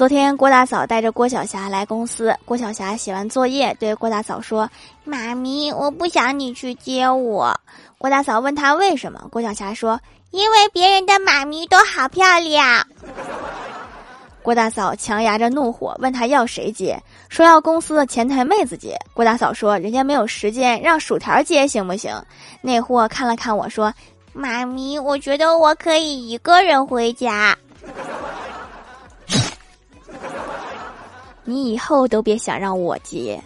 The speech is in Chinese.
昨天郭大嫂带着郭晓霞来公司，郭晓霞写完作业对郭大嫂说：“妈咪，我不想你去接我。”郭大嫂问他为什么，郭晓霞说：“因为别人的妈咪都好漂亮。”郭大嫂强压着怒火问他要谁接，说要公司的前台妹子接。郭大嫂说：“人家没有时间，让薯条接行不行？”那货看了看我说：“妈咪，我觉得我可以一个人回家。”你以后都别想让我接。